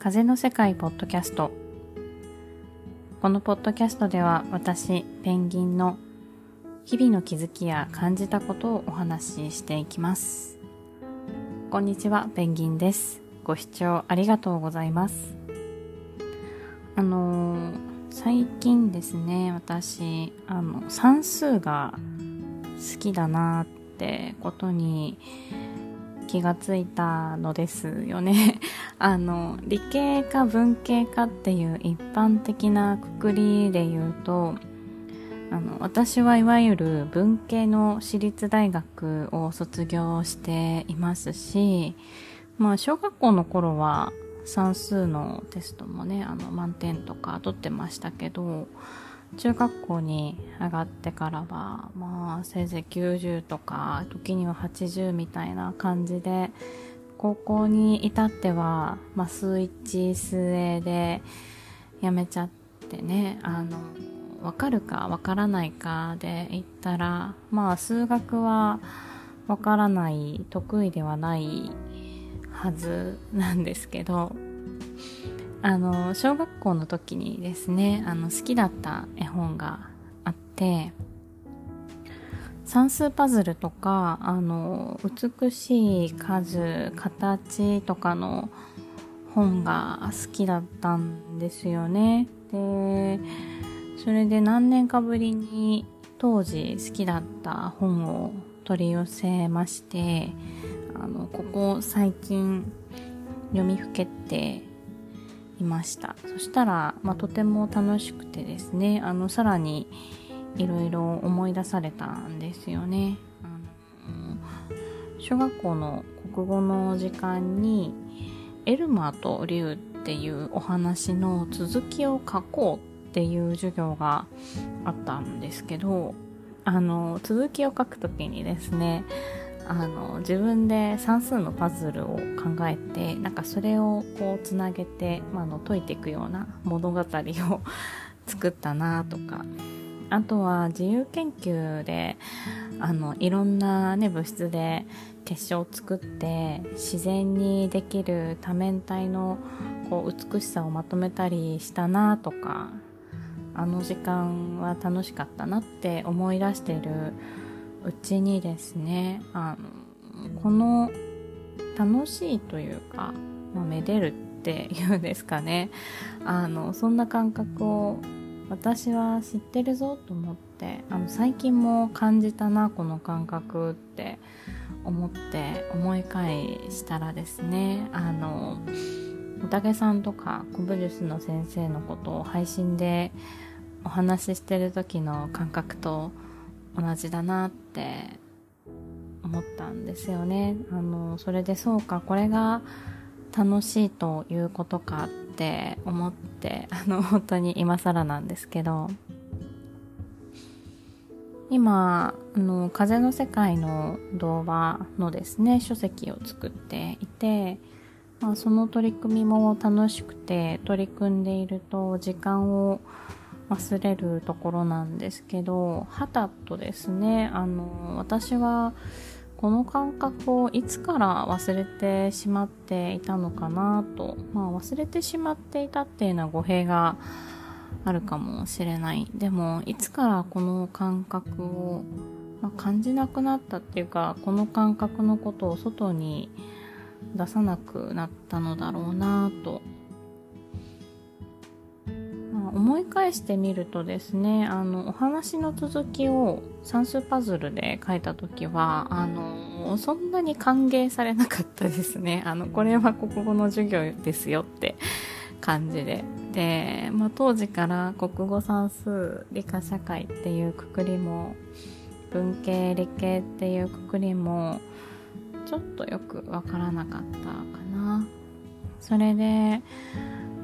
風の世界ポッドキャスト。このポッドキャストでは私ペンギンの日々の気づきや感じたことをお話ししていきます。こんにちはペンギンです。ご視聴ありがとうございます。あのー、最近ですね私あの算数が好きだなってことに気がついたのですよね。あの理系か文系かっていう一般的なくくりで言うとあの私はいわゆる文系の私立大学を卒業していますし、まあ、小学校の頃は算数のテストもねあの満点とか取ってましたけど中学校に上がってからはまあせいぜい90とか時には80みたいな感じで高校に至っては、まあ、数1数 A でやめちゃってねあの分かるか分からないかで言ったらまあ数学は分からない得意ではないはずなんですけどあの小学校の時にですねあの好きだった絵本があって算数パズルとかあの美しい数形とかの本が好きだったんですよね。でそれで何年かぶりに当時好きだった本を取り寄せましてあのここ最近読みふけていました。そしたら、まあ、とても楽しくてですねあのさらにいろいろ思い出されたんですよね。小学校の国語の時間にエルマーとリュウっていうお話の続きを書こうっていう授業があったんですけどあの続きを書くときにですねあの自分で算数のパズルを考えてなんかそれをこうつなげて、まあ、の解いていくような物語を作ったなとかあとは自由研究であのいろんな、ね、物質で結晶を作って自然にできる多面体のこう美しさをまとめたりしたなとかあの時間は楽しかったなって思い出しているうちにですねあのこの楽しいというか、まあ、めでるっていうんですかね。あのそんな感覚を私は知ってるぞと思ってあの最近も感じたなこの感覚って思って思い返したらですねあのおたけさんとか古武術の先生のことを配信でお話ししてる時の感覚と同じだなって思ったんですよね。あの、それでそうか、これが楽しいということかっって思って、あの、本当に今更なんですけど、今、あの、風の世界の童話のですね、書籍を作っていて、まあ、その取り組みも楽しくて取り組んでいると時間を忘れるところなんですけど、はたとですね、あの、私はこの感覚をいつから忘れてしまっていたのかなと、まあ忘れてしまっていたっていうのは語弊があるかもしれない。でも、いつからこの感覚を、まあ、感じなくなったっていうか、この感覚のことを外に出さなくなったのだろうなと思い返してみるとですねあのお話の続きを算数パズルで書いた時はあのそんなに歓迎されなかったですね。あのこれは国語の授業ですよって感じで。で、まあ、当時から国語算数理科社会っていうくくりも文系理系っていうくくりもちょっとよくわからなかったかな。それで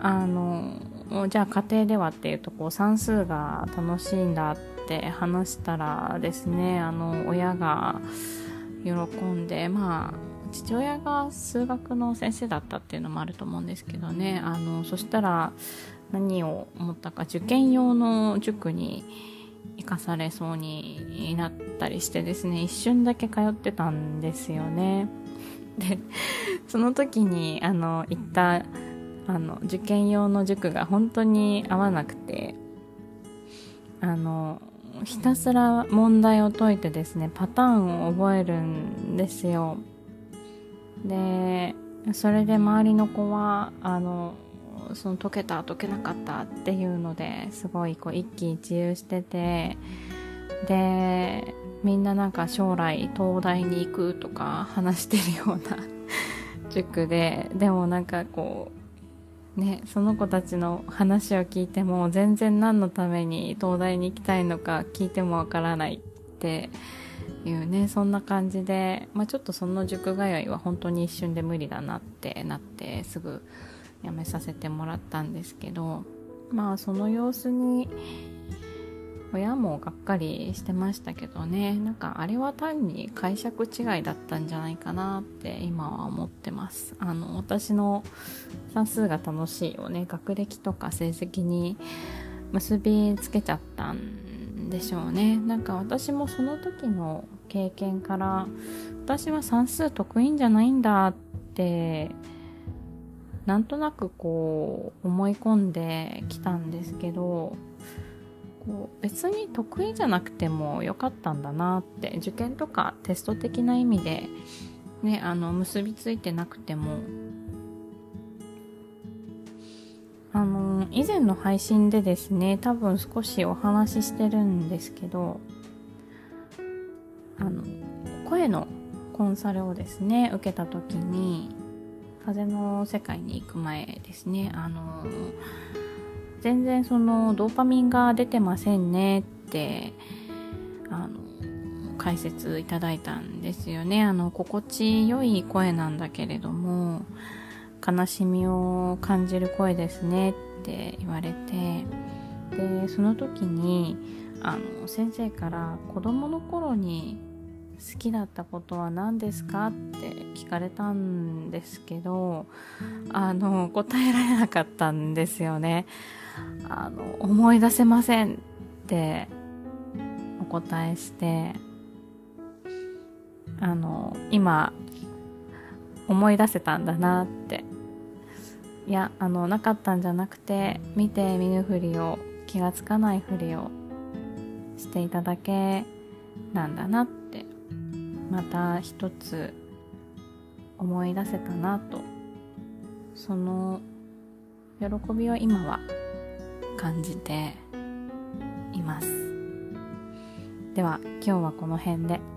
あのじゃあ家庭ではっていうとこう算数が楽しいんだって話したらですねあの親が喜んでまあ父親が数学の先生だったっていうのもあると思うんですけどね。あのそしたら何を思ったか受験用の塾に行かされそうになったりしてですね一瞬だけ通ってたんですよね。でその時にあの行ったあの受験用の塾が本当に合わなくてあのひたすら問題を解いてですねパターンを覚えるんですよ。でそれで周りの子はあのその解けた解けなかったっていうのですごいこう一喜一憂しててでみんななんか将来東大に行くとか話してるような塾ででもなんかこうねその子たちの話を聞いても全然何のために東大に行きたいのか聞いてもわからないっていうねそんな感じで、まあ、ちょっとその塾通いは本当に一瞬で無理だなってなってすぐ辞めさせてもらったんですけどまあその様子に親もがっかりしてましたけどね。なんかあれは単に解釈違いだったんじゃないかなって今は思ってます。あの私の算数が楽しいをね。学歴とか成績に結びつけちゃったんでしょうね。なんか私もその時の経験から私は算数得意んじゃないんだってなんとなくこう思い込んできたんですけどう別に得意じゃなくてもよかったんだなって受験とかテスト的な意味でねあの結びついてなくても。あの以前の配信でですね多分少しお話ししてるんですけどあの声のコンサルをですね受けた時に風の世界に行く前ですねあの全然そのドーパミンが出てませんねってあの解説いただいたんですよね。あの心地よい声なんだけれども悲しみを感じる声ですねって言われて。でその時にあの先生から子供の頃に好きだったことは何ですかって聞かれたんですけどあの答えられなかったんですよね。あの思い出せませんってお答えしてあの今思い出せたんだなって。いやあのなかったんじゃなくて見て見ぬふりを気がつかないふりをしていただけなんだなってまた一つ思い出せたなと。その喜びを今は感じていますでは今日はこの辺で。